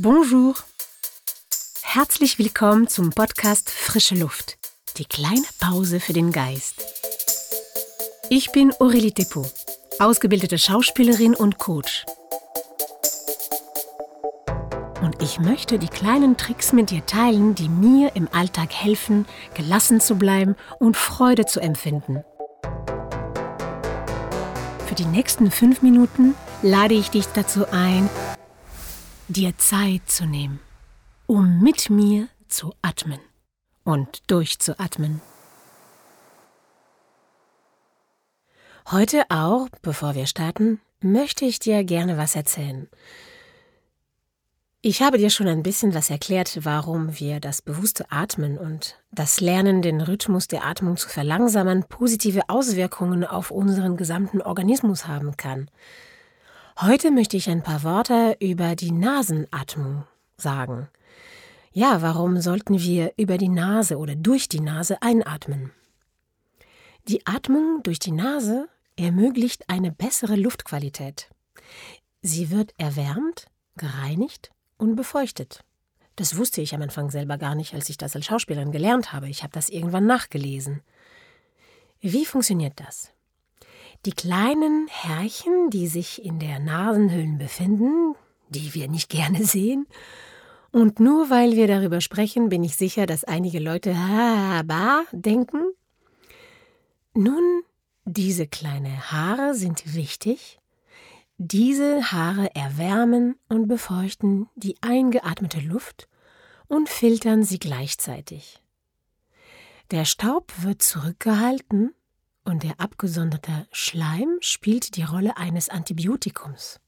Bonjour. Herzlich willkommen zum Podcast Frische Luft. Die kleine Pause für den Geist. Ich bin Aurélie Depot, ausgebildete Schauspielerin und Coach. Und ich möchte die kleinen Tricks mit dir teilen, die mir im Alltag helfen, gelassen zu bleiben und Freude zu empfinden. Für die nächsten fünf Minuten lade ich dich dazu ein, dir Zeit zu nehmen, um mit mir zu atmen und durchzuatmen. Heute auch, bevor wir starten, möchte ich dir gerne was erzählen. Ich habe dir schon ein bisschen was erklärt, warum wir das bewusste Atmen und das Lernen, den Rhythmus der Atmung zu verlangsamen, positive Auswirkungen auf unseren gesamten Organismus haben kann. Heute möchte ich ein paar Worte über die Nasenatmung sagen. Ja, warum sollten wir über die Nase oder durch die Nase einatmen? Die Atmung durch die Nase ermöglicht eine bessere Luftqualität. Sie wird erwärmt, gereinigt und befeuchtet. Das wusste ich am Anfang selber gar nicht, als ich das als Schauspielerin gelernt habe. Ich habe das irgendwann nachgelesen. Wie funktioniert das? Die kleinen Härchen, die sich in der Nasenhöhlen befinden, die wir nicht gerne sehen, und nur weil wir darüber sprechen, bin ich sicher, dass einige Leute Haba denken. Nun, diese kleinen Haare sind wichtig. Diese Haare erwärmen und befeuchten die eingeatmete Luft und filtern sie gleichzeitig. Der Staub wird zurückgehalten und der abgesonderte Schleim spielt die Rolle eines Antibiotikums.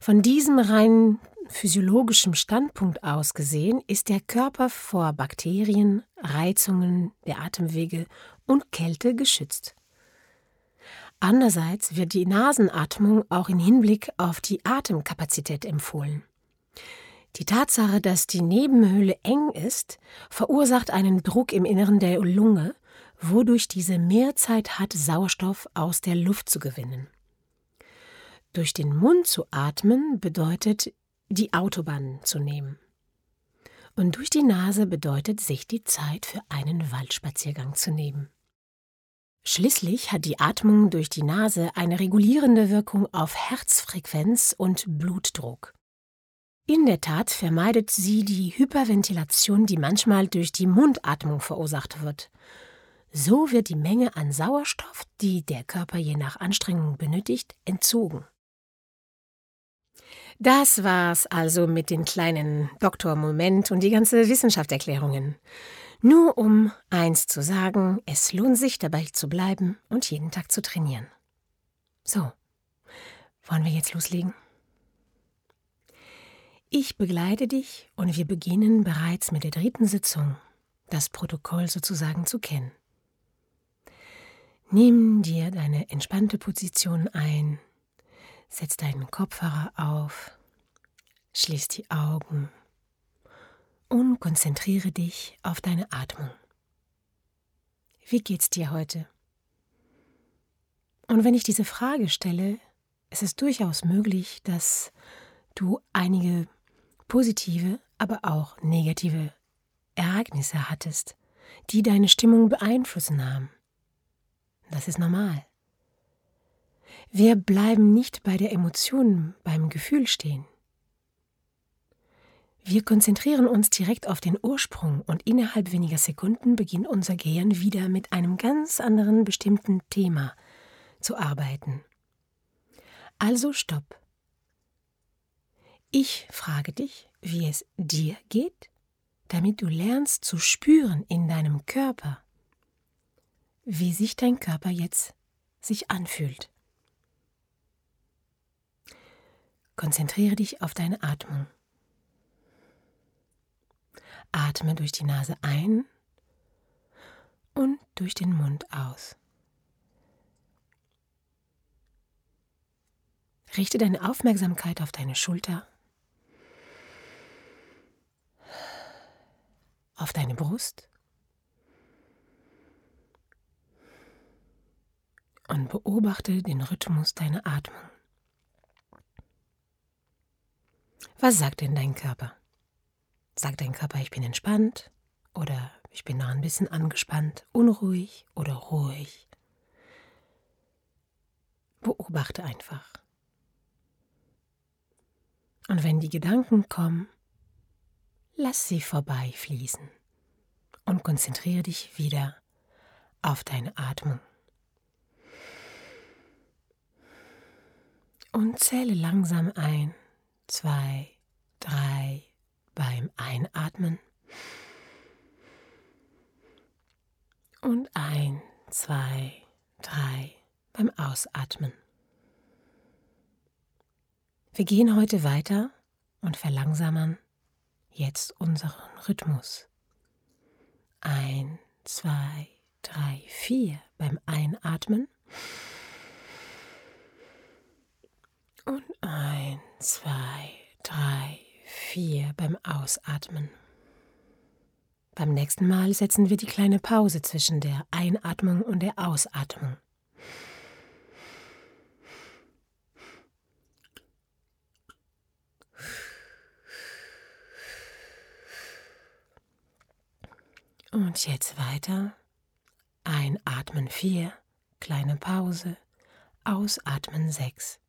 Von diesem rein physiologischen Standpunkt aus gesehen ist der Körper vor Bakterien, Reizungen der Atemwege und Kälte geschützt. Andererseits wird die Nasenatmung auch im Hinblick auf die Atemkapazität empfohlen. Die Tatsache, dass die Nebenhöhle eng ist, verursacht einen Druck im Inneren der Lunge, wodurch diese mehr Zeit hat, Sauerstoff aus der Luft zu gewinnen. Durch den Mund zu atmen bedeutet, die Autobahn zu nehmen. Und durch die Nase bedeutet, sich die Zeit für einen Waldspaziergang zu nehmen. Schließlich hat die Atmung durch die Nase eine regulierende Wirkung auf Herzfrequenz und Blutdruck. In der Tat vermeidet sie die Hyperventilation, die manchmal durch die Mundatmung verursacht wird, so wird die Menge an Sauerstoff, die der Körper je nach Anstrengung benötigt, entzogen. Das war's also mit den kleinen Doktormoment und die ganze Wissenschaftserklärungen. Nur um eins zu sagen, es lohnt sich dabei zu bleiben und jeden Tag zu trainieren. So, wollen wir jetzt loslegen? Ich begleite dich und wir beginnen bereits mit der dritten Sitzung, das Protokoll sozusagen zu kennen. Nimm dir deine entspannte Position ein, setz deinen Kopfhörer auf, schließ die Augen und konzentriere dich auf deine Atmung. Wie geht's dir heute? Und wenn ich diese Frage stelle, ist es durchaus möglich, dass du einige positive, aber auch negative Ereignisse hattest, die deine Stimmung beeinflussen haben. Das ist normal. Wir bleiben nicht bei der Emotion, beim Gefühl stehen. Wir konzentrieren uns direkt auf den Ursprung und innerhalb weniger Sekunden beginnt unser Gehirn wieder mit einem ganz anderen bestimmten Thema zu arbeiten. Also stopp. Ich frage dich, wie es dir geht, damit du lernst zu spüren in deinem Körper, wie sich dein Körper jetzt sich anfühlt. Konzentriere dich auf deine Atmung. Atme durch die Nase ein und durch den Mund aus. Richte deine Aufmerksamkeit auf deine Schulter, auf deine Brust und beobachte den Rhythmus deiner Atmung. Was sagt denn dein Körper? Sagt dein Körper, ich bin entspannt oder ich bin noch ein bisschen angespannt, unruhig oder ruhig? Beobachte einfach. Und wenn die Gedanken kommen, lass sie vorbeifließen und konzentriere dich wieder auf deine Atmung. Und zähle langsam ein, zwei, drei beim Einatmen. Und ein, zwei, drei beim Ausatmen. Wir gehen heute weiter und verlangsamen jetzt unseren Rhythmus. Ein, zwei, drei, vier beim Einatmen. Und ein, zwei, drei, vier beim Ausatmen. Beim nächsten Mal setzen wir die kleine Pause zwischen der Einatmung und der Ausatmung. Und jetzt weiter. Einatmen 4, kleine Pause. Ausatmen 6.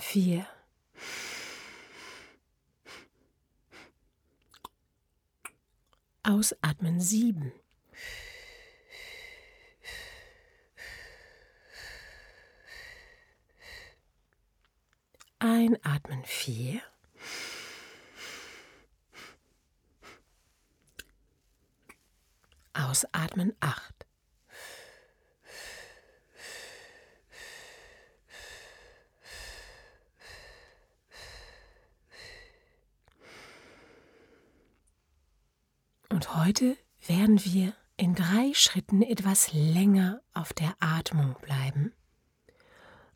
4. Ausatmen 7. Einatmen vier. Ausatmen acht. Und heute werden wir in drei Schritten etwas länger auf der Atmung bleiben.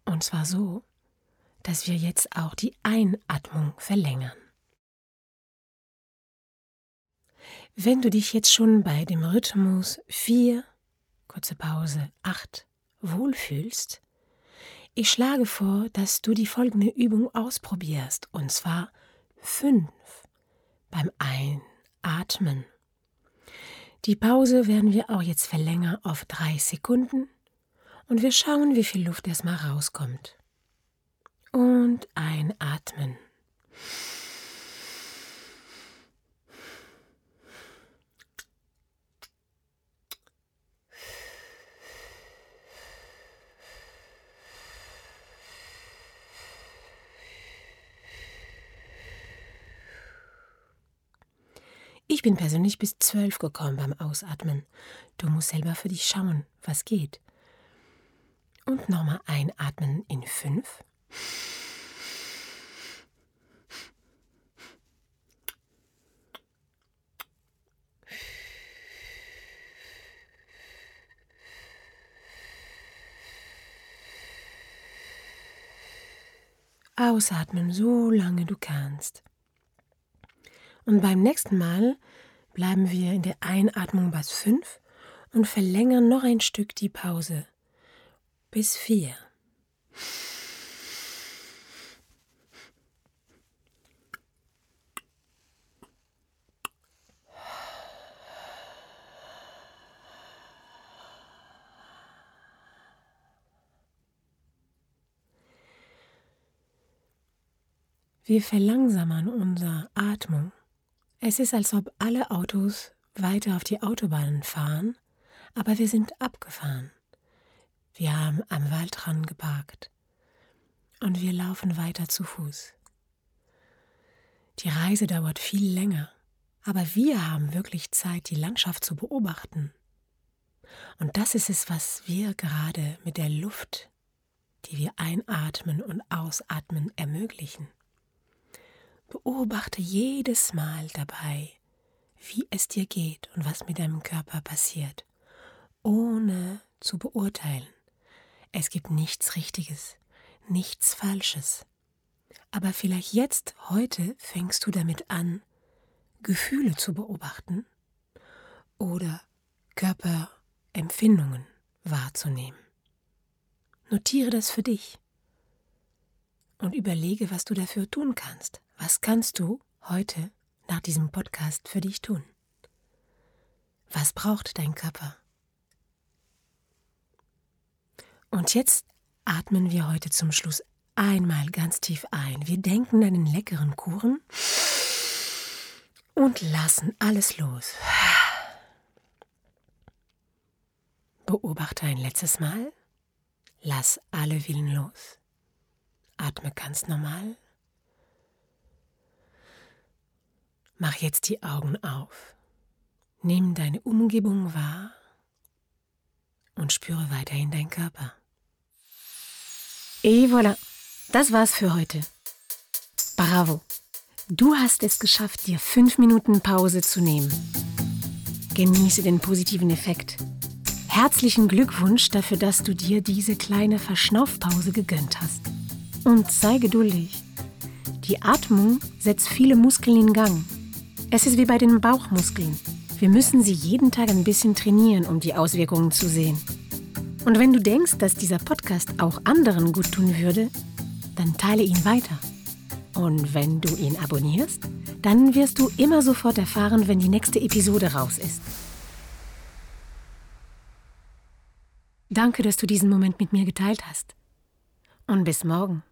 Und zwar so, dass wir jetzt auch die Einatmung verlängern. Wenn du dich jetzt schon bei dem Rhythmus 4, kurze Pause 8 wohlfühlst, ich schlage vor, dass du die folgende Übung ausprobierst, und zwar 5 beim Einatmen. Die Pause werden wir auch jetzt verlängern auf 3 Sekunden und wir schauen, wie viel Luft erstmal rauskommt und einatmen. Bin persönlich bis zwölf gekommen beim Ausatmen. Du musst selber für dich schauen, was geht. Und nochmal einatmen in fünf. Ausatmen so lange du kannst. Und beim nächsten Mal bleiben wir in der Einatmung bis 5 und verlängern noch ein Stück die Pause bis 4. Wir verlangsamen unsere Atmung. Es ist, als ob alle Autos weiter auf die Autobahnen fahren, aber wir sind abgefahren. Wir haben am Waldrand geparkt und wir laufen weiter zu Fuß. Die Reise dauert viel länger, aber wir haben wirklich Zeit, die Landschaft zu beobachten. Und das ist es, was wir gerade mit der Luft, die wir einatmen und ausatmen, ermöglichen. Beobachte jedes Mal dabei, wie es dir geht und was mit deinem Körper passiert, ohne zu beurteilen. Es gibt nichts Richtiges, nichts Falsches. Aber vielleicht jetzt, heute, fängst du damit an, Gefühle zu beobachten oder Körperempfindungen wahrzunehmen. Notiere das für dich und überlege, was du dafür tun kannst. Was kannst du heute nach diesem Podcast für dich tun? Was braucht dein Körper? Und jetzt atmen wir heute zum Schluss einmal ganz tief ein. Wir denken an den leckeren Kuchen und lassen alles los. Beobachte ein letztes Mal. Lass alle Willen los. Atme ganz normal. Mach jetzt die Augen auf. Nimm deine Umgebung wahr und spüre weiterhin deinen Körper. Et voilà, das war's für heute. Bravo, du hast es geschafft, dir fünf Minuten Pause zu nehmen. Genieße den positiven Effekt. Herzlichen Glückwunsch dafür, dass du dir diese kleine Verschnaufpause gegönnt hast. Und sei geduldig. Die Atmung setzt viele Muskeln in Gang. Es ist wie bei den Bauchmuskeln. Wir müssen sie jeden Tag ein bisschen trainieren, um die Auswirkungen zu sehen. Und wenn du denkst, dass dieser Podcast auch anderen gut tun würde, dann teile ihn weiter. Und wenn du ihn abonnierst, dann wirst du immer sofort erfahren, wenn die nächste Episode raus ist. Danke, dass du diesen Moment mit mir geteilt hast. Und bis morgen.